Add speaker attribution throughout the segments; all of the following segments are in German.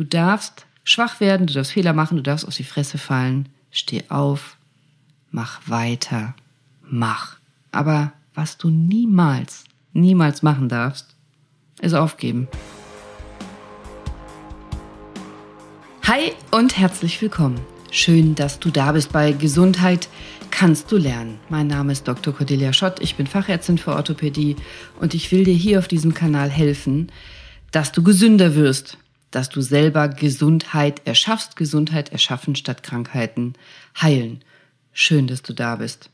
Speaker 1: Du darfst schwach werden, du darfst Fehler machen, du darfst auf die Fresse fallen. Steh auf, mach weiter, mach. Aber was du niemals, niemals machen darfst, ist aufgeben. Hi und herzlich willkommen. Schön, dass du da bist bei Gesundheit kannst du lernen. Mein Name ist Dr. Cordelia Schott, ich bin Fachärztin für Orthopädie und ich will dir hier auf diesem Kanal helfen, dass du gesünder wirst, dass du selber Gesundheit erschaffst, Gesundheit erschaffen statt Krankheiten heilen. Schön, dass du da bist.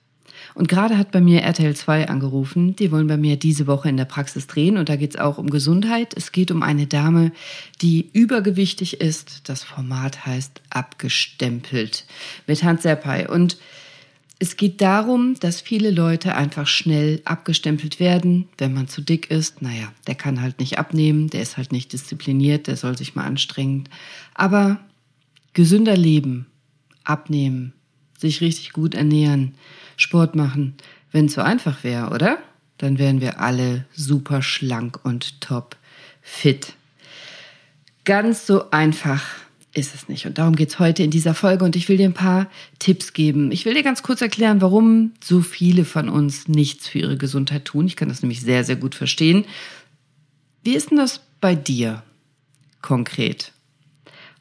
Speaker 1: Und gerade hat bei mir RTL 2 angerufen. Die wollen bei mir diese Woche in der Praxis drehen. Und da geht es auch um Gesundheit. Es geht um eine Dame, die übergewichtig ist. Das Format heißt Abgestempelt mit Hans Serpay. Und es geht darum, dass viele Leute einfach schnell abgestempelt werden, wenn man zu dick ist. Naja, der kann halt nicht abnehmen, der ist halt nicht diszipliniert, der soll sich mal anstrengen. Aber gesünder leben, abnehmen, sich richtig gut ernähren, Sport machen, wenn es so einfach wäre, oder? Dann wären wir alle super schlank und top fit. Ganz so einfach ist es nicht. Und darum geht es heute in dieser Folge und ich will dir ein paar Tipps geben. Ich will dir ganz kurz erklären, warum so viele von uns nichts für ihre Gesundheit tun. Ich kann das nämlich sehr, sehr gut verstehen. Wie ist denn das bei dir konkret?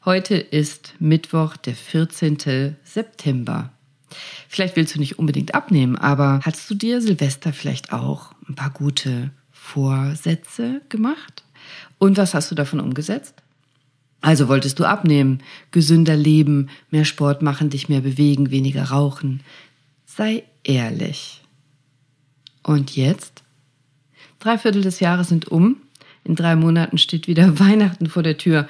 Speaker 1: Heute ist Mittwoch, der 14. September. Vielleicht willst du nicht unbedingt abnehmen, aber hast du dir Silvester vielleicht auch ein paar gute Vorsätze gemacht? Und was hast du davon umgesetzt? Also wolltest du abnehmen, gesünder leben, mehr Sport machen, dich mehr bewegen, weniger rauchen. Sei ehrlich. Und jetzt? Drei Viertel des Jahres sind um. In drei Monaten steht wieder Weihnachten vor der Tür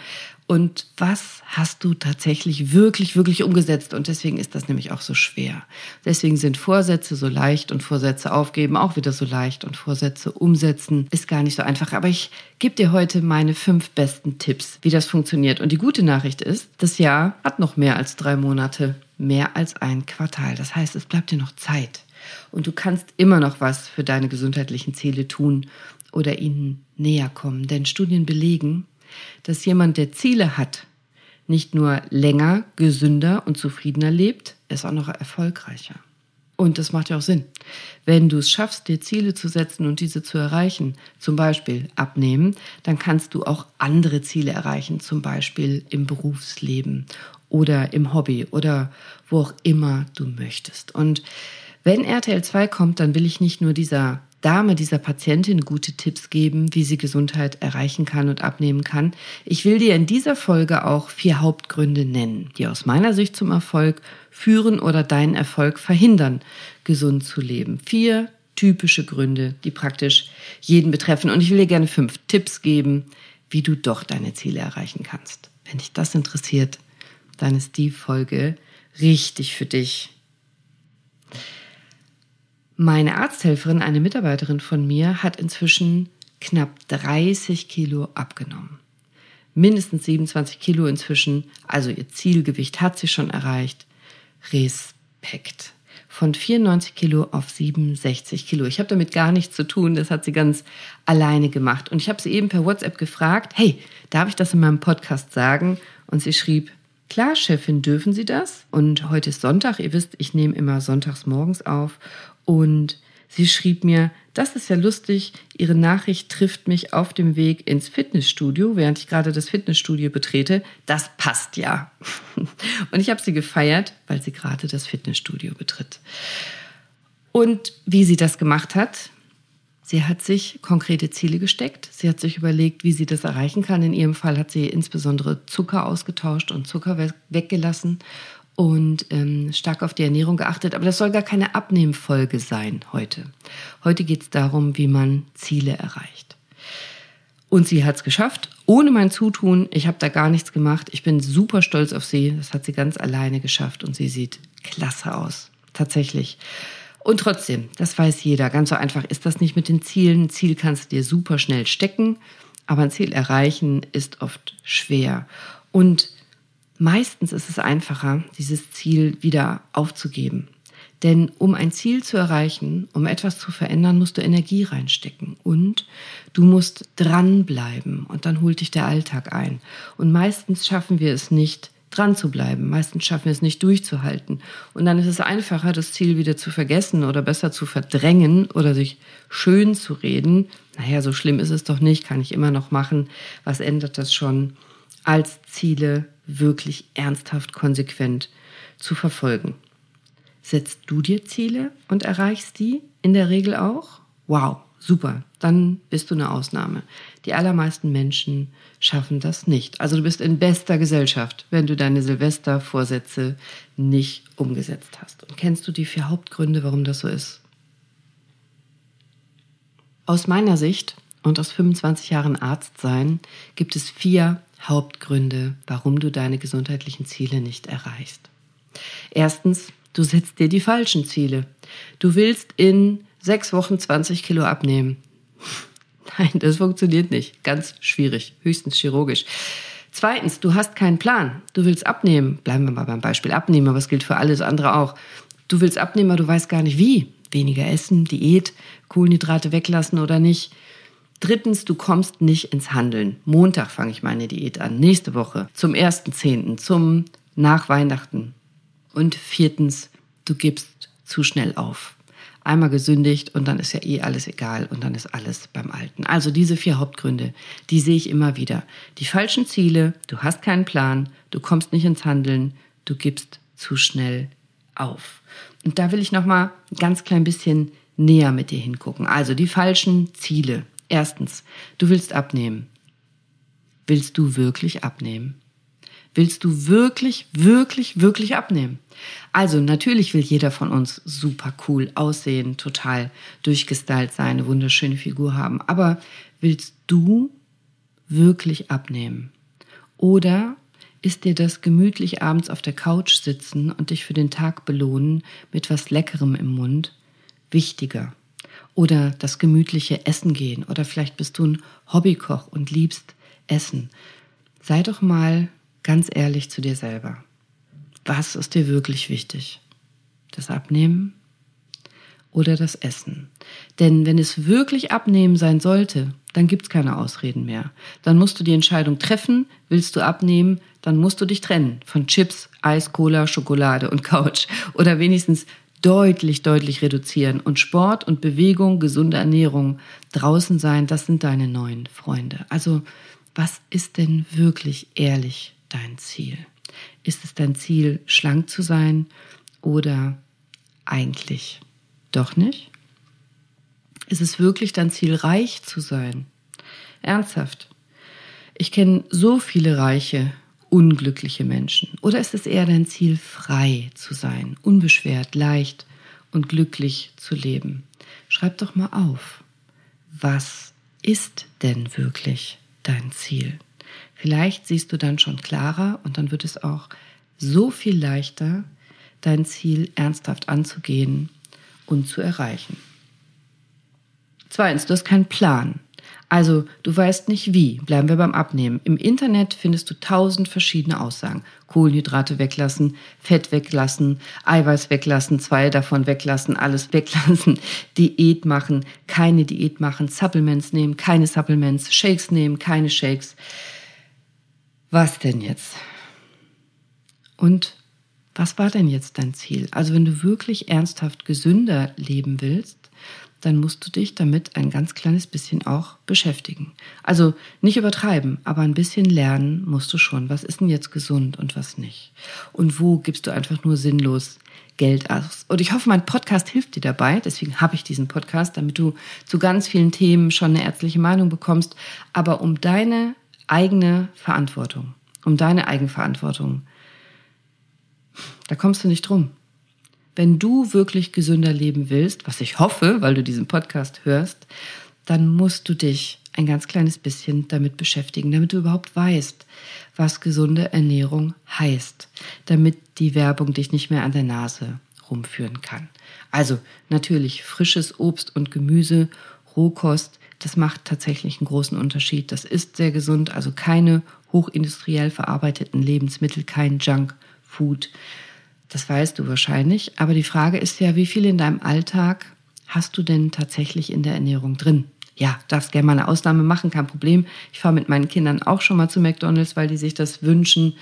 Speaker 1: und was hast du tatsächlich wirklich, wirklich umgesetzt. Und deswegen ist das nämlich auch so schwer. Deswegen sind Vorsätze so leicht und Vorsätze aufgeben auch wieder so leicht und Vorsätze umsetzen ist gar nicht so einfach. Aber ich gebe dir heute meine fünf besten Tipps, wie das funktioniert. Und die gute Nachricht ist, das Jahr hat noch mehr als drei Monate, mehr als ein Quartal. Das heißt, es bleibt dir noch Zeit. Und du kannst immer noch was für deine gesundheitlichen Ziele tun oder ihnen näher kommen. Denn Studien belegen, dass jemand, der Ziele hat, nicht nur länger, gesünder und zufriedener lebt, ist auch noch erfolgreicher. Und das macht ja auch Sinn. Wenn du es schaffst, dir Ziele zu setzen und diese zu erreichen, zum Beispiel abnehmen, dann kannst du auch andere Ziele erreichen, zum Beispiel im Berufsleben oder im Hobby oder wo auch immer du möchtest. Und wenn RTL 2 kommt, dann will ich nicht nur dieser Dame, dieser Patientin gute Tipps geben, wie sie Gesundheit erreichen kann und abnehmen kann. Ich will dir in dieser Folge auch vier Hauptgründe nennen, die aus meiner Sicht zum Erfolg führen oder deinen Erfolg verhindern, gesund zu leben. Vier typische Gründe, die praktisch jeden betreffen. Und ich will dir gerne fünf Tipps geben, wie du doch deine Ziele erreichen kannst. Wenn dich das interessiert, dann ist die Folge richtig für dich. Meine Arzthelferin, eine Mitarbeiterin von mir, hat inzwischen knapp 30 Kilo abgenommen. Mindestens 27 Kilo inzwischen, also ihr Zielgewicht hat sie schon erreicht. Respekt. Von 94 Kilo auf 67 Kilo. Ich habe damit gar nichts zu tun, das hat sie ganz alleine gemacht. Und ich habe sie eben per WhatsApp gefragt, hey, darf ich das in meinem Podcast sagen? Und sie schrieb, Klar, Chefin, dürfen Sie das? Und heute ist Sonntag. Ihr wisst, ich nehme immer sonntags morgens auf. Und sie schrieb mir, das ist ja lustig, Ihre Nachricht trifft mich auf dem Weg ins Fitnessstudio, während ich gerade das Fitnessstudio betrete. Das passt ja. Und ich habe sie gefeiert, weil sie gerade das Fitnessstudio betritt. Und wie sie das gemacht hat, Sie hat sich konkrete Ziele gesteckt. Sie hat sich überlegt, wie sie das erreichen kann. In ihrem Fall hat sie insbesondere Zucker ausgetauscht und Zucker weggelassen und ähm, stark auf die Ernährung geachtet. Aber das soll gar keine Abnehmfolge sein heute. Heute geht es darum, wie man Ziele erreicht. Und sie hat es geschafft, ohne mein Zutun. Ich habe da gar nichts gemacht. Ich bin super stolz auf sie. Das hat sie ganz alleine geschafft und sie sieht klasse aus. Tatsächlich. Und trotzdem, das weiß jeder, ganz so einfach ist das nicht mit den Zielen. Ein Ziel kannst du dir super schnell stecken, aber ein Ziel erreichen ist oft schwer. Und Meistens ist es einfacher, dieses Ziel wieder aufzugeben. Denn um ein Ziel zu erreichen, um etwas zu verändern, musst du Energie reinstecken und du musst dranbleiben und dann holt dich der Alltag ein. Und meistens schaffen wir es nicht, dran zu bleiben. Meistens schaffen wir es nicht durchzuhalten. Und dann ist es einfacher, das Ziel wieder zu vergessen oder besser zu verdrängen oder sich schön zu reden. Naja, so schlimm ist es doch nicht, kann ich immer noch machen. Was ändert das schon, als Ziele wirklich ernsthaft konsequent zu verfolgen? Setzt du dir Ziele und erreichst die in der Regel auch? Wow, super, dann bist du eine Ausnahme. Die allermeisten Menschen schaffen das nicht. Also du bist in bester Gesellschaft, wenn du deine Silvestervorsätze nicht umgesetzt hast. Und kennst du die vier Hauptgründe, warum das so ist? Aus meiner Sicht und aus 25 Jahren Arztsein gibt es vier Hauptgründe, warum du deine gesundheitlichen Ziele nicht erreichst. Erstens, du setzt dir die falschen Ziele. Du willst in sechs Wochen 20 Kilo abnehmen. Nein, das funktioniert nicht. Ganz schwierig, höchstens chirurgisch. Zweitens, du hast keinen Plan. Du willst abnehmen. Bleiben wir mal beim Beispiel abnehmen, aber es gilt für alles andere auch. Du willst abnehmen, aber du weißt gar nicht wie. Weniger essen, Diät, Kohlenhydrate weglassen oder nicht. Drittens, du kommst nicht ins Handeln. Montag fange ich meine Diät an. Nächste Woche. Zum 1.10., zum nach Weihnachten. Und viertens, du gibst zu schnell auf einmal gesündigt und dann ist ja eh alles egal und dann ist alles beim Alten. Also diese vier Hauptgründe, die sehe ich immer wieder. Die falschen Ziele, du hast keinen Plan, du kommst nicht ins Handeln, du gibst zu schnell auf. Und da will ich noch mal ein ganz klein bisschen näher mit dir hingucken. Also die falschen Ziele. Erstens, du willst abnehmen. Willst du wirklich abnehmen? Willst du wirklich, wirklich, wirklich abnehmen? Also natürlich will jeder von uns super cool aussehen, total durchgestylt sein, eine wunderschöne Figur haben. Aber willst du wirklich abnehmen? Oder ist dir das gemütlich abends auf der Couch sitzen und dich für den Tag belohnen mit was Leckerem im Mund wichtiger? Oder das gemütliche Essen gehen? Oder vielleicht bist du ein Hobbykoch und liebst Essen. Sei doch mal ganz ehrlich zu dir selber. Was ist dir wirklich wichtig? Das Abnehmen oder das Essen? Denn wenn es wirklich Abnehmen sein sollte, dann gibt es keine Ausreden mehr. Dann musst du die Entscheidung treffen, willst du abnehmen, dann musst du dich trennen von Chips, Eis, Cola, Schokolade und Couch oder wenigstens deutlich, deutlich reduzieren. Und Sport und Bewegung, gesunde Ernährung, draußen sein, das sind deine neuen Freunde. Also was ist denn wirklich ehrlich dein Ziel? Ist es dein Ziel, schlank zu sein oder eigentlich doch nicht? Ist es wirklich dein Ziel, reich zu sein? Ernsthaft. Ich kenne so viele reiche, unglückliche Menschen. Oder ist es eher dein Ziel, frei zu sein, unbeschwert, leicht und glücklich zu leben? Schreib doch mal auf. Was ist denn wirklich dein Ziel? Vielleicht siehst du dann schon klarer und dann wird es auch so viel leichter, dein Ziel ernsthaft anzugehen und zu erreichen. Zweitens, du hast keinen Plan. Also du weißt nicht wie. Bleiben wir beim Abnehmen. Im Internet findest du tausend verschiedene Aussagen. Kohlenhydrate weglassen, Fett weglassen, Eiweiß weglassen, zwei davon weglassen, alles weglassen, Diät machen, keine Diät machen, Supplements nehmen, keine Supplements, Shakes nehmen, keine Shakes was denn jetzt? Und was war denn jetzt dein Ziel? Also wenn du wirklich ernsthaft gesünder leben willst, dann musst du dich damit ein ganz kleines bisschen auch beschäftigen. Also nicht übertreiben, aber ein bisschen lernen musst du schon. Was ist denn jetzt gesund und was nicht? Und wo gibst du einfach nur sinnlos Geld aus? Und ich hoffe, mein Podcast hilft dir dabei. Deswegen habe ich diesen Podcast, damit du zu ganz vielen Themen schon eine ärztliche Meinung bekommst. Aber um deine eigene Verantwortung, um deine Eigenverantwortung. Da kommst du nicht drum. Wenn du wirklich gesünder leben willst, was ich hoffe, weil du diesen Podcast hörst, dann musst du dich ein ganz kleines bisschen damit beschäftigen, damit du überhaupt weißt, was gesunde Ernährung heißt, damit die Werbung dich nicht mehr an der Nase rumführen kann. Also natürlich frisches Obst und Gemüse, Rohkost, das macht tatsächlich einen großen Unterschied. Das ist sehr gesund, also keine hochindustriell verarbeiteten Lebensmittel, kein Junkfood. Das weißt du wahrscheinlich. Aber die Frage ist ja, wie viel in deinem Alltag hast du denn tatsächlich in der Ernährung drin? Ja, darfst gerne mal eine Ausnahme machen, kein Problem. Ich fahre mit meinen Kindern auch schon mal zu McDonald's, weil die sich das wünschen.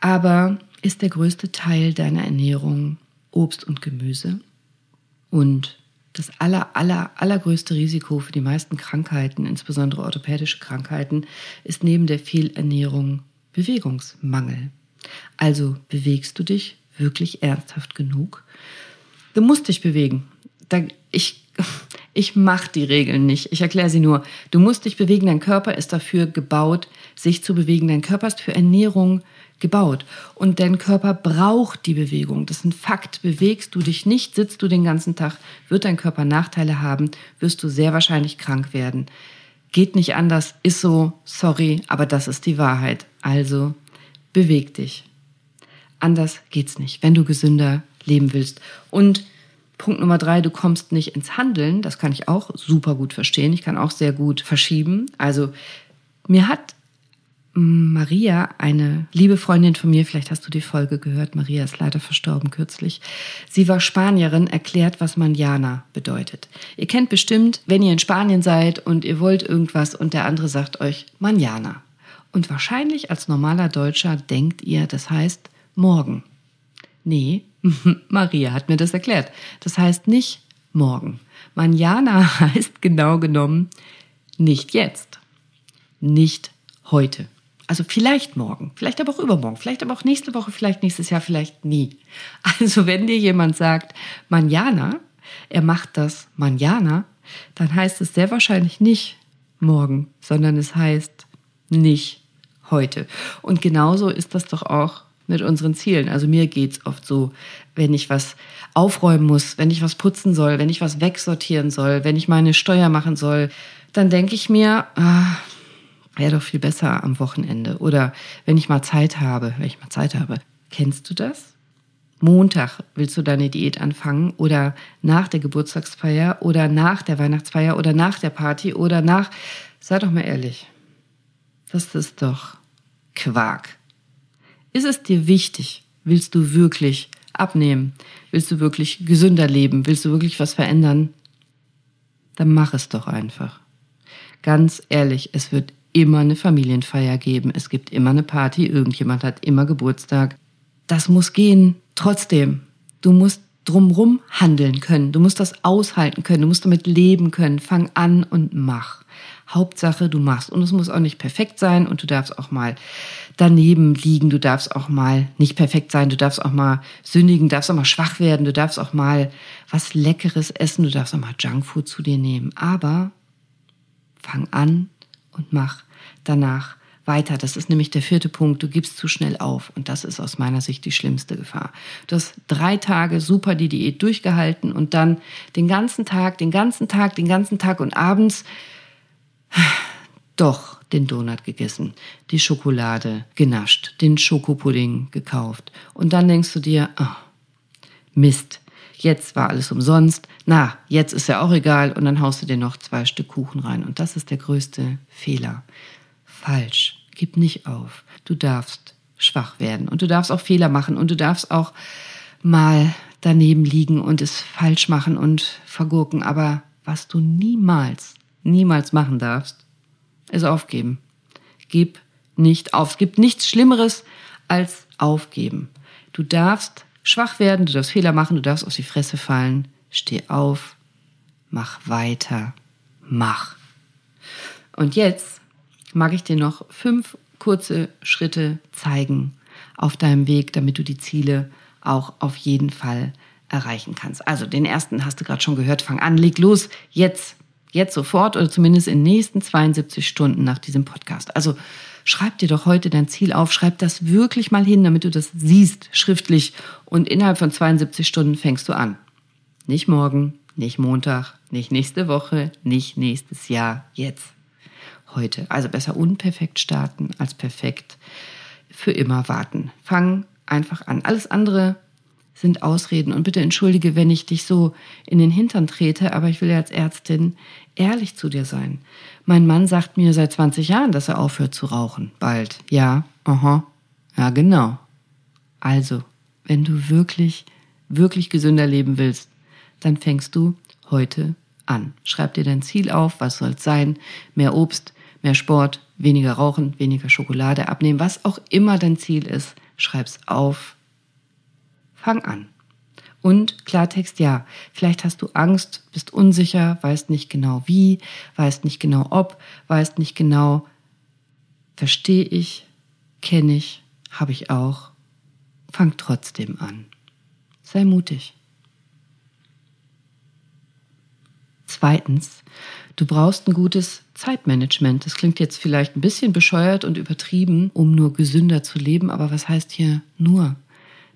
Speaker 1: Aber ist der größte Teil deiner Ernährung Obst und Gemüse? Und das aller, aller, allergrößte Risiko für die meisten Krankheiten, insbesondere orthopädische Krankheiten, ist neben der Fehlernährung Bewegungsmangel. Also bewegst du dich wirklich ernsthaft genug? Du musst dich bewegen. Da, ich ich mache die Regeln nicht. Ich erkläre sie nur. Du musst dich bewegen. Dein Körper ist dafür gebaut, sich zu bewegen. Dein Körper ist für Ernährung gebaut. Und dein Körper braucht die Bewegung. Das ist ein Fakt. Bewegst du dich nicht, sitzt du den ganzen Tag, wird dein Körper Nachteile haben, wirst du sehr wahrscheinlich krank werden. Geht nicht anders, ist so, sorry, aber das ist die Wahrheit. Also beweg dich. Anders geht's nicht, wenn du gesünder leben willst. Und Punkt Nummer drei, du kommst nicht ins Handeln. Das kann ich auch super gut verstehen. Ich kann auch sehr gut verschieben. Also mir hat Maria, eine liebe Freundin von mir, vielleicht hast du die Folge gehört, Maria ist leider verstorben kürzlich. Sie war Spanierin, erklärt, was Manjana bedeutet. Ihr kennt bestimmt, wenn ihr in Spanien seid und ihr wollt irgendwas und der andere sagt euch Manjana. Und wahrscheinlich als normaler Deutscher denkt ihr, das heißt morgen. Nee, Maria hat mir das erklärt. Das heißt nicht morgen. Manjana heißt genau genommen nicht jetzt, nicht heute. Also vielleicht morgen, vielleicht aber auch übermorgen, vielleicht aber auch nächste Woche, vielleicht nächstes Jahr, vielleicht nie. Also wenn dir jemand sagt, Manjana, er macht das Manjana, dann heißt es sehr wahrscheinlich nicht morgen, sondern es heißt nicht heute. Und genauso ist das doch auch mit unseren Zielen. Also mir geht's oft so, wenn ich was aufräumen muss, wenn ich was putzen soll, wenn ich was wegsortieren soll, wenn ich meine Steuer machen soll, dann denke ich mir, ah, wäre doch viel besser am Wochenende. Oder wenn ich mal Zeit habe, wenn ich mal Zeit habe. Kennst du das? Montag willst du deine Diät anfangen oder nach der Geburtstagsfeier oder nach der Weihnachtsfeier oder nach der Party oder nach, sei doch mal ehrlich, das ist doch Quark. Ist es dir wichtig? Willst du wirklich abnehmen? Willst du wirklich gesünder leben? Willst du wirklich was verändern? Dann mach es doch einfach. Ganz ehrlich, es wird immer eine Familienfeier geben. Es gibt immer eine Party. Irgendjemand hat immer Geburtstag. Das muss gehen. Trotzdem, du musst drumrum handeln können. Du musst das aushalten können. Du musst damit leben können. Fang an und mach. Hauptsache, du machst. Und es muss auch nicht perfekt sein und du darfst auch mal daneben liegen. Du darfst auch mal nicht perfekt sein. Du darfst auch mal sündigen, darfst auch mal schwach werden. Du darfst auch mal was Leckeres essen. Du darfst auch mal Junkfood zu dir nehmen. Aber fang an und mach danach weiter. Das ist nämlich der vierte Punkt. Du gibst zu schnell auf. Und das ist aus meiner Sicht die schlimmste Gefahr. Du hast drei Tage super die Diät durchgehalten und dann den ganzen Tag, den ganzen Tag, den ganzen Tag und abends doch den Donut gegessen, die Schokolade genascht, den Schokopudding gekauft. Und dann denkst du dir, oh, Mist, jetzt war alles umsonst, na, jetzt ist ja auch egal und dann haust du dir noch zwei Stück Kuchen rein. Und das ist der größte Fehler falsch. Gib nicht auf. Du darfst schwach werden und du darfst auch Fehler machen und du darfst auch mal daneben liegen und es falsch machen und vergurken. Aber was du niemals, niemals machen darfst, ist aufgeben. Gib nicht auf. Es gibt nichts Schlimmeres als aufgeben. Du darfst schwach werden, du darfst Fehler machen, du darfst auf die Fresse fallen. Steh auf, mach weiter, mach. Und jetzt mag ich dir noch fünf kurze Schritte zeigen auf deinem Weg, damit du die Ziele auch auf jeden Fall erreichen kannst. Also den ersten hast du gerade schon gehört, fang an, leg los, jetzt, jetzt sofort oder zumindest in den nächsten 72 Stunden nach diesem Podcast. Also schreib dir doch heute dein Ziel auf, schreib das wirklich mal hin, damit du das siehst, schriftlich. Und innerhalb von 72 Stunden fängst du an. Nicht morgen, nicht Montag, nicht nächste Woche, nicht nächstes Jahr, jetzt heute. Also besser unperfekt starten als perfekt für immer warten. Fang einfach an. Alles andere sind Ausreden. Und bitte entschuldige, wenn ich dich so in den Hintern trete, aber ich will ja als Ärztin ehrlich zu dir sein. Mein Mann sagt mir seit 20 Jahren, dass er aufhört zu rauchen. Bald. Ja, aha. Ja, genau. Also, wenn du wirklich, wirklich gesünder leben willst, dann fängst du heute an. Schreib dir dein Ziel auf, was soll es sein? Mehr Obst, mehr Sport, weniger Rauchen, weniger Schokolade abnehmen, was auch immer dein Ziel ist. Schreib's auf. Fang an. Und Klartext, ja, vielleicht hast du Angst, bist unsicher, weißt nicht genau wie, weißt nicht genau ob, weißt nicht genau, verstehe ich, kenne ich, habe ich auch. Fang trotzdem an. Sei mutig. Zweitens, du brauchst ein gutes Zeitmanagement. Das klingt jetzt vielleicht ein bisschen bescheuert und übertrieben, um nur gesünder zu leben, aber was heißt hier nur?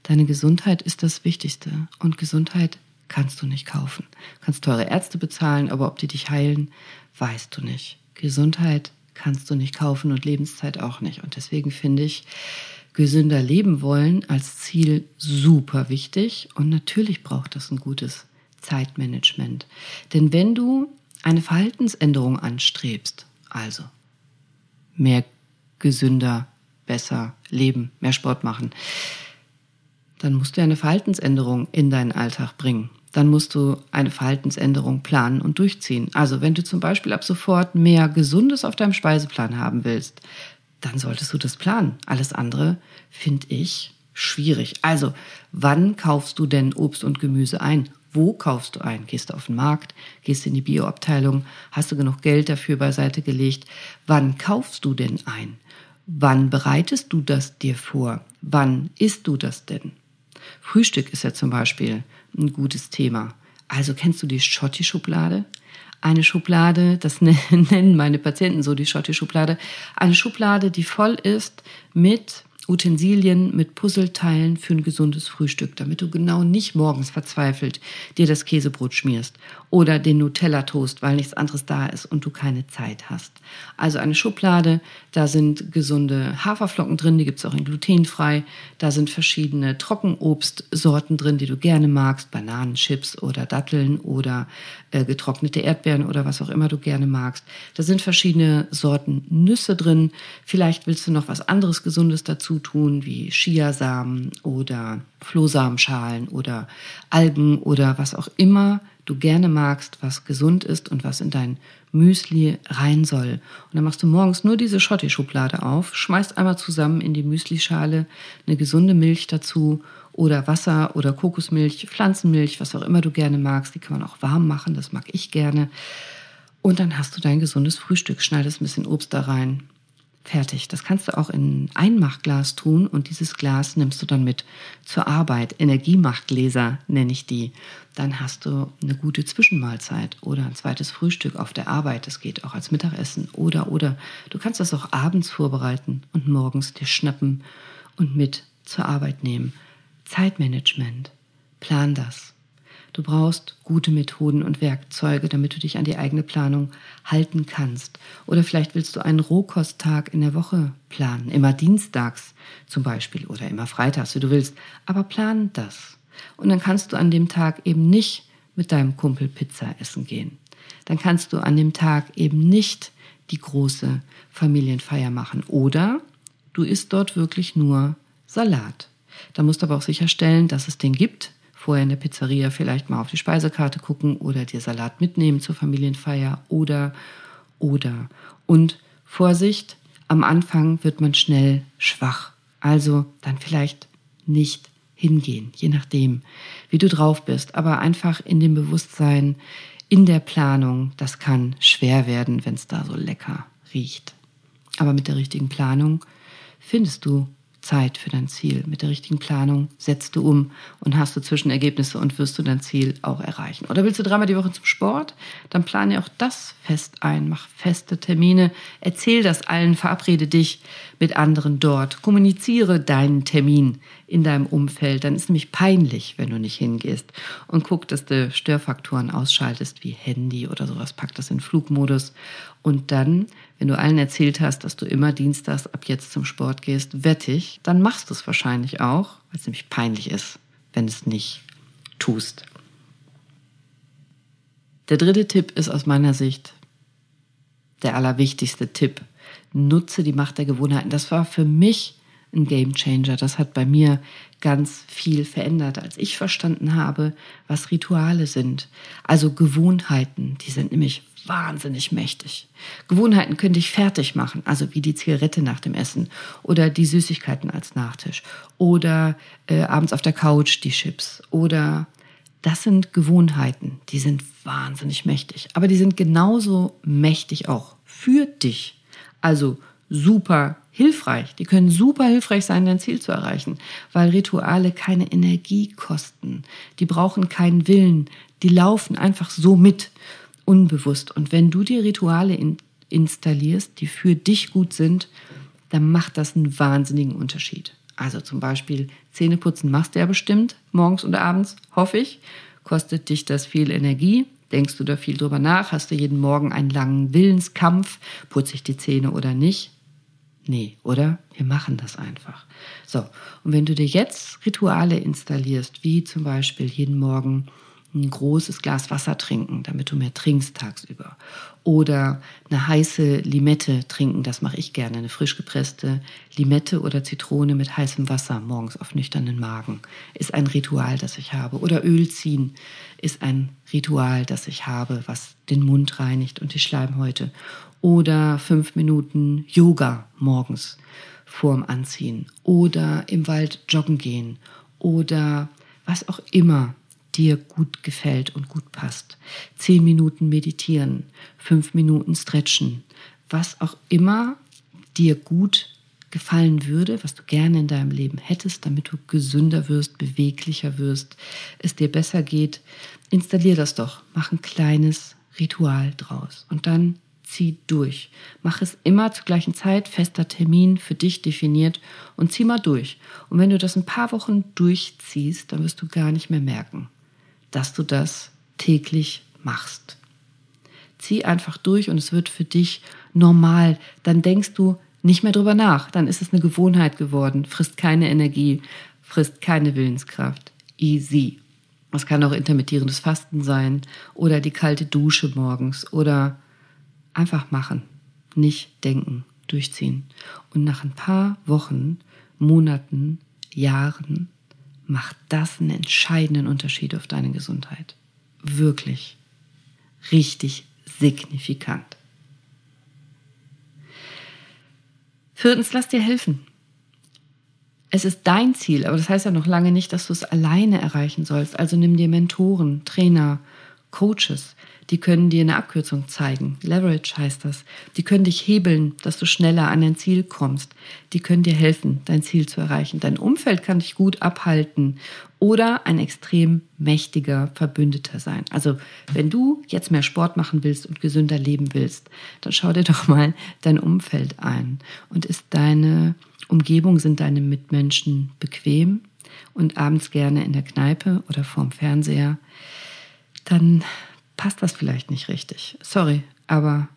Speaker 1: Deine Gesundheit ist das Wichtigste und Gesundheit kannst du nicht kaufen. Du kannst teure Ärzte bezahlen, aber ob die dich heilen, weißt du nicht. Gesundheit kannst du nicht kaufen und Lebenszeit auch nicht. Und deswegen finde ich gesünder leben wollen als Ziel super wichtig und natürlich braucht das ein gutes Zeitmanagement. Denn wenn du eine Verhaltensänderung anstrebst, also mehr gesünder, besser leben, mehr Sport machen, dann musst du eine Verhaltensänderung in deinen Alltag bringen. Dann musst du eine Verhaltensänderung planen und durchziehen. Also wenn du zum Beispiel ab sofort mehr Gesundes auf deinem Speiseplan haben willst, dann solltest du das planen. Alles andere finde ich schwierig. Also wann kaufst du denn Obst und Gemüse ein? Wo kaufst du ein? Gehst du auf den Markt? Gehst du in die Bioabteilung? Hast du genug Geld dafür beiseite gelegt? Wann kaufst du denn ein? Wann bereitest du das dir vor? Wann isst du das denn? Frühstück ist ja zum Beispiel ein gutes Thema. Also kennst du die Schotti-Schublade? Eine Schublade, das nennen meine Patienten so die Schotti-Schublade, eine Schublade, die voll ist mit Utensilien mit Puzzleteilen für ein gesundes Frühstück, damit du genau nicht morgens verzweifelt dir das Käsebrot schmierst oder den Nutella-Toast, weil nichts anderes da ist und du keine Zeit hast. Also eine Schublade, da sind gesunde Haferflocken drin, die gibt's auch in glutenfrei. Da sind verschiedene Trockenobstsorten drin, die du gerne magst, Bananenchips oder Datteln oder äh, getrocknete Erdbeeren oder was auch immer du gerne magst. Da sind verschiedene Sorten Nüsse drin. Vielleicht willst du noch was anderes Gesundes dazu tun, wie Chiasamen oder Flohsamenschalen oder Algen oder was auch immer du gerne magst, was gesund ist und was in dein Müsli rein soll. Und dann machst du morgens nur diese Schotti-Schublade auf, schmeißt einmal zusammen in die Müslischale eine gesunde Milch dazu oder Wasser oder Kokosmilch, Pflanzenmilch, was auch immer du gerne magst. Die kann man auch warm machen, das mag ich gerne. Und dann hast du dein gesundes Frühstück, schneidest ein bisschen Obst da rein, Fertig. Das kannst du auch in Einmachglas tun und dieses Glas nimmst du dann mit zur Arbeit. Energiemachtgläser nenne ich die. Dann hast du eine gute Zwischenmahlzeit oder ein zweites Frühstück auf der Arbeit. Das geht auch als Mittagessen oder oder du kannst das auch abends vorbereiten und morgens dir schnappen und mit zur Arbeit nehmen. Zeitmanagement. Plan das. Du brauchst gute Methoden und Werkzeuge, damit du dich an die eigene Planung halten kannst. Oder vielleicht willst du einen Rohkosttag in der Woche planen, immer dienstags zum Beispiel oder immer freitags, wie du willst. Aber plan das. Und dann kannst du an dem Tag eben nicht mit deinem Kumpel Pizza essen gehen. Dann kannst du an dem Tag eben nicht die große Familienfeier machen. Oder du isst dort wirklich nur Salat. Da musst du aber auch sicherstellen, dass es den gibt, vorher in der Pizzeria vielleicht mal auf die Speisekarte gucken oder dir Salat mitnehmen zur Familienfeier oder, oder. Und Vorsicht, am Anfang wird man schnell schwach. Also dann vielleicht nicht hingehen, je nachdem, wie du drauf bist. Aber einfach in dem Bewusstsein, in der Planung, das kann schwer werden, wenn es da so lecker riecht. Aber mit der richtigen Planung findest du Zeit für dein Ziel. Mit der richtigen Planung setzt du um und hast du Zwischenergebnisse und wirst du dein Ziel auch erreichen. Oder willst du dreimal die Woche zum Sport? Dann plane auch das fest ein. Mach feste Termine. Erzähl das allen. Verabrede dich mit anderen dort. Kommuniziere deinen Termin in deinem Umfeld. Dann ist nämlich peinlich, wenn du nicht hingehst. Und guck, dass du Störfaktoren ausschaltest, wie Handy oder sowas. Pack das in Flugmodus. Und dann, wenn du allen erzählt hast, dass du immer dienstags ab jetzt zum Sport gehst, wettig, dann machst du es wahrscheinlich auch, weil es nämlich peinlich ist, wenn es nicht tust. Der dritte Tipp ist aus meiner Sicht der allerwichtigste Tipp. Nutze die Macht der Gewohnheiten. Das war für mich ein Game Changer. Das hat bei mir ganz viel verändert, als ich verstanden habe, was Rituale sind. Also Gewohnheiten, die sind nämlich wahnsinnig mächtig. Gewohnheiten können dich fertig machen, also wie die Zigarette nach dem Essen oder die Süßigkeiten als Nachtisch oder äh, abends auf der Couch die Chips oder das sind Gewohnheiten, die sind wahnsinnig mächtig, aber die sind genauso mächtig auch für dich. Also super hilfreich. Die können super hilfreich sein, dein Ziel zu erreichen, weil Rituale keine Energie kosten. Die brauchen keinen Willen. Die laufen einfach so mit, unbewusst. Und wenn du dir Rituale in, installierst, die für dich gut sind, dann macht das einen wahnsinnigen Unterschied. Also zum Beispiel Zähneputzen machst du ja bestimmt morgens und abends, hoffe ich. Kostet dich das viel Energie? Denkst du da viel drüber nach? Hast du jeden Morgen einen langen Willenskampf? Putze ich die Zähne oder nicht? Nee, oder? Wir machen das einfach. So, und wenn du dir jetzt Rituale installierst, wie zum Beispiel jeden Morgen ein großes Glas Wasser trinken, damit du mehr trinkst tagsüber. Oder eine heiße Limette trinken, das mache ich gerne, eine frisch gepresste Limette oder Zitrone mit heißem Wasser morgens auf nüchternen Magen, ist ein Ritual, das ich habe. Oder Öl ziehen ist ein Ritual, das ich habe, was den Mund reinigt und die Schleimhäute. Oder fünf Minuten Yoga morgens vorm Anziehen. Oder im Wald joggen gehen. Oder was auch immer dir gut gefällt und gut passt. Zehn Minuten meditieren, fünf Minuten stretchen, was auch immer dir gut gefallen würde, was du gerne in deinem Leben hättest, damit du gesünder wirst, beweglicher wirst, es dir besser geht, installier das doch, mach ein kleines Ritual draus und dann zieh durch. Mach es immer zur gleichen Zeit, fester Termin für dich definiert und zieh mal durch. Und wenn du das ein paar Wochen durchziehst, dann wirst du gar nicht mehr merken, dass du das täglich machst. Zieh einfach durch und es wird für dich normal. Dann denkst du nicht mehr drüber nach. Dann ist es eine Gewohnheit geworden. Frisst keine Energie, frisst keine Willenskraft. Easy. Es kann auch intermittierendes Fasten sein oder die kalte Dusche morgens oder einfach machen. Nicht denken, durchziehen. Und nach ein paar Wochen, Monaten, Jahren macht das einen entscheidenden Unterschied auf deine Gesundheit. Wirklich. Richtig signifikant. Viertens, lass dir helfen. Es ist dein Ziel, aber das heißt ja noch lange nicht, dass du es alleine erreichen sollst. Also nimm dir Mentoren, Trainer, Coaches, die können dir eine Abkürzung zeigen. Leverage heißt das. Die können dich hebeln, dass du schneller an dein Ziel kommst. Die können dir helfen, dein Ziel zu erreichen. Dein Umfeld kann dich gut abhalten oder ein extrem mächtiger Verbündeter sein. Also wenn du jetzt mehr Sport machen willst und gesünder leben willst, dann schau dir doch mal dein Umfeld ein. Und ist deine Umgebung, sind deine Mitmenschen bequem und abends gerne in der Kneipe oder vorm Fernseher? Dann passt das vielleicht nicht richtig. Sorry, aber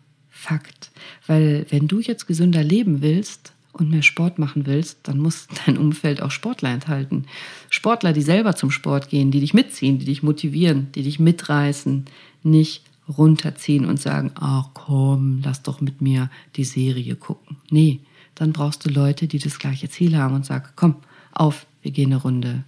Speaker 1: Fakt. Weil wenn du jetzt gesünder leben willst und mehr Sport machen willst, dann muss dein Umfeld auch Sportler enthalten. Sportler, die selber zum Sport gehen, die dich mitziehen, die dich motivieren, die dich mitreißen, nicht runterziehen und sagen, ach komm, lass doch mit mir die Serie gucken. Nee, dann brauchst du Leute, die das gleiche Ziel haben und sagen, komm, auf, wir gehen eine Runde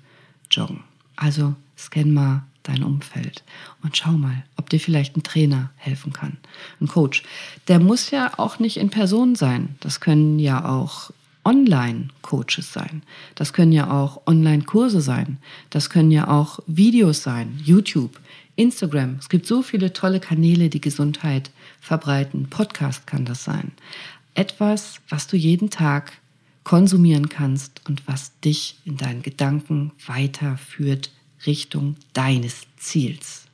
Speaker 1: joggen. Also scan mal dein Umfeld und schau mal, ob dir vielleicht ein Trainer helfen kann, ein Coach. Der muss ja auch nicht in Person sein. Das können ja auch Online-Coaches sein. Das können ja auch Online-Kurse sein. Das können ja auch Videos sein, YouTube, Instagram. Es gibt so viele tolle Kanäle, die Gesundheit verbreiten. Podcast kann das sein. Etwas, was du jeden Tag konsumieren kannst und was dich in deinen Gedanken weiterführt, Richtung deines Ziels.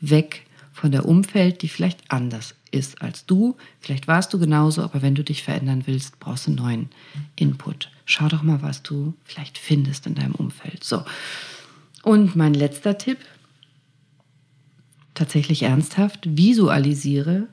Speaker 1: Weg von der Umfeld, die vielleicht anders ist als du. Vielleicht warst du genauso, aber wenn du dich verändern willst, brauchst du neuen Input. Schau doch mal, was du vielleicht findest in deinem Umfeld. So. Und mein letzter Tipp, tatsächlich ernsthaft, visualisiere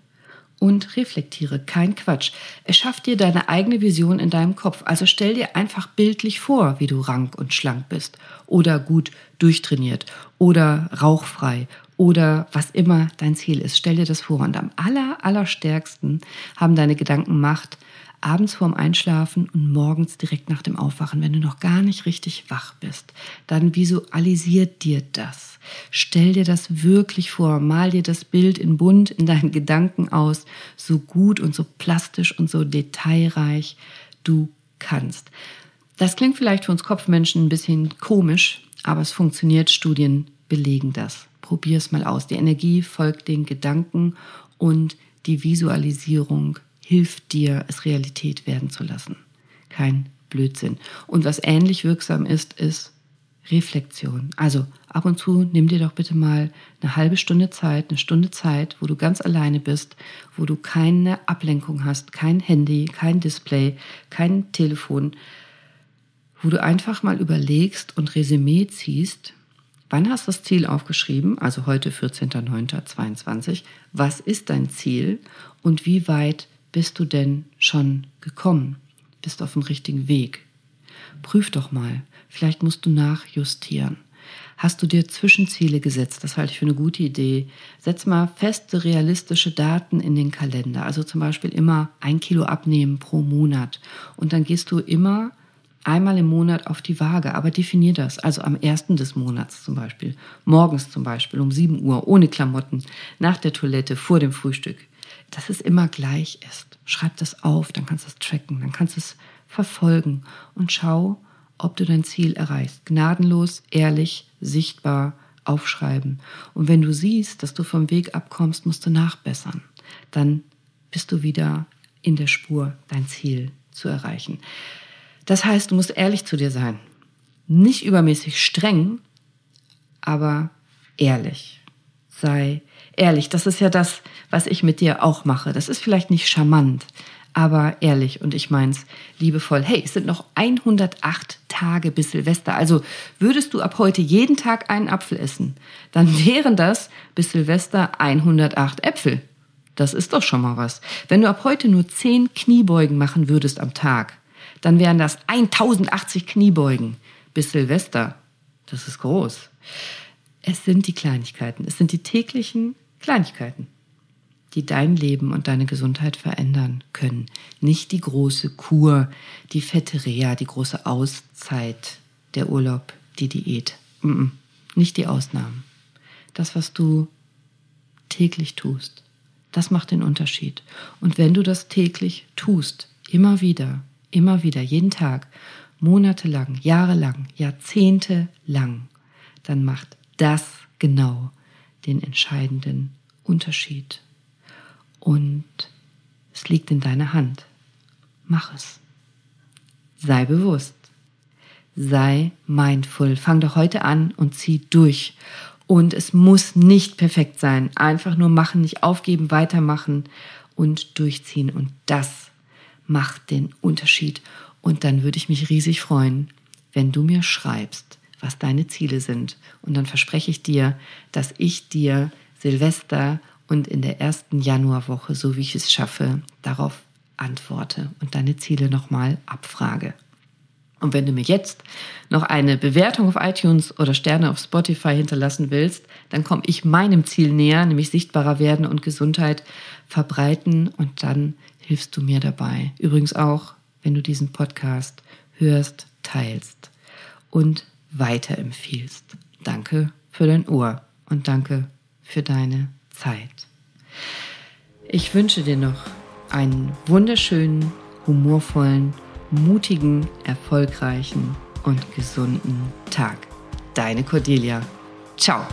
Speaker 1: und reflektiere. Kein Quatsch. Es schafft dir deine eigene Vision in deinem Kopf. Also stell dir einfach bildlich vor, wie du rank und schlank bist oder gut durchtrainiert oder rauchfrei oder was immer dein Ziel ist. Stell dir das vor. Und am aller, allerstärksten haben deine Gedanken Macht abends vorm Einschlafen und morgens direkt nach dem Aufwachen, wenn du noch gar nicht richtig wach bist, dann visualisiert dir das. Stell dir das wirklich vor, mal dir das Bild in bunt in deinen Gedanken aus, so gut und so plastisch und so detailreich du kannst. Das klingt vielleicht für uns Kopfmenschen ein bisschen komisch, aber es funktioniert. Studien belegen das. Probier es mal aus. Die Energie folgt den Gedanken und die Visualisierung hilft dir, es Realität werden zu lassen. Kein Blödsinn. Und was ähnlich wirksam ist, ist Reflexion. Also ab und zu nimm dir doch bitte mal eine halbe Stunde Zeit, eine Stunde Zeit, wo du ganz alleine bist, wo du keine Ablenkung hast, kein Handy, kein Display, kein Telefon, wo du einfach mal überlegst und Resümee ziehst, wann hast du das Ziel aufgeschrieben, also heute 14.09.22, was ist dein Ziel und wie weit bist du denn schon gekommen? Bist auf dem richtigen Weg? Prüf doch mal. Vielleicht musst du nachjustieren. Hast du dir Zwischenziele gesetzt? Das halte ich für eine gute Idee. Setz mal feste, realistische Daten in den Kalender. Also zum Beispiel immer ein Kilo abnehmen pro Monat. Und dann gehst du immer einmal im Monat auf die Waage. Aber definier das. Also am ersten des Monats zum Beispiel. Morgens zum Beispiel um 7 Uhr, ohne Klamotten, nach der Toilette, vor dem Frühstück dass es immer gleich ist. Schreib das auf, dann kannst du es tracken, dann kannst du es verfolgen und schau, ob du dein Ziel erreichst. Gnadenlos, ehrlich, sichtbar aufschreiben. Und wenn du siehst, dass du vom Weg abkommst, musst du nachbessern. Dann bist du wieder in der Spur, dein Ziel zu erreichen. Das heißt, du musst ehrlich zu dir sein. Nicht übermäßig streng, aber ehrlich. Sei ehrlich, das ist ja das, was ich mit dir auch mache. Das ist vielleicht nicht charmant, aber ehrlich und ich meins liebevoll. Hey, es sind noch 108 Tage bis Silvester. Also würdest du ab heute jeden Tag einen Apfel essen, dann wären das bis Silvester 108 Äpfel. Das ist doch schon mal was. Wenn du ab heute nur 10 Kniebeugen machen würdest am Tag, dann wären das 1080 Kniebeugen bis Silvester. Das ist groß. Es sind die Kleinigkeiten. Es sind die täglichen Kleinigkeiten, die dein Leben und deine Gesundheit verändern können. Nicht die große Kur, die fette Reha, die große Auszeit, der Urlaub, die Diät. Nicht die Ausnahmen. Das, was du täglich tust, das macht den Unterschied. Und wenn du das täglich tust, immer wieder, immer wieder, jeden Tag, monatelang, jahrelang, jahrzehntelang, dann macht das genau den entscheidenden Unterschied. Und es liegt in deiner Hand. Mach es. Sei bewusst. Sei mindful. Fang doch heute an und zieh durch. Und es muss nicht perfekt sein. Einfach nur machen, nicht aufgeben, weitermachen und durchziehen. Und das macht den Unterschied. Und dann würde ich mich riesig freuen, wenn du mir schreibst, was deine Ziele sind. Und dann verspreche ich dir, dass ich dir Silvester und in der ersten Januarwoche, so wie ich es schaffe, darauf antworte und deine Ziele nochmal abfrage. Und wenn du mir jetzt noch eine Bewertung auf iTunes oder Sterne auf Spotify hinterlassen willst, dann komme ich meinem Ziel näher, nämlich sichtbarer werden und Gesundheit verbreiten und dann hilfst du mir dabei. Übrigens auch, wenn du diesen Podcast hörst, teilst und weiterempfiehlst. Danke für dein Ohr und danke für deine Zeit. Ich wünsche dir noch einen wunderschönen, humorvollen, mutigen, erfolgreichen und gesunden Tag. Deine Cordelia. Ciao.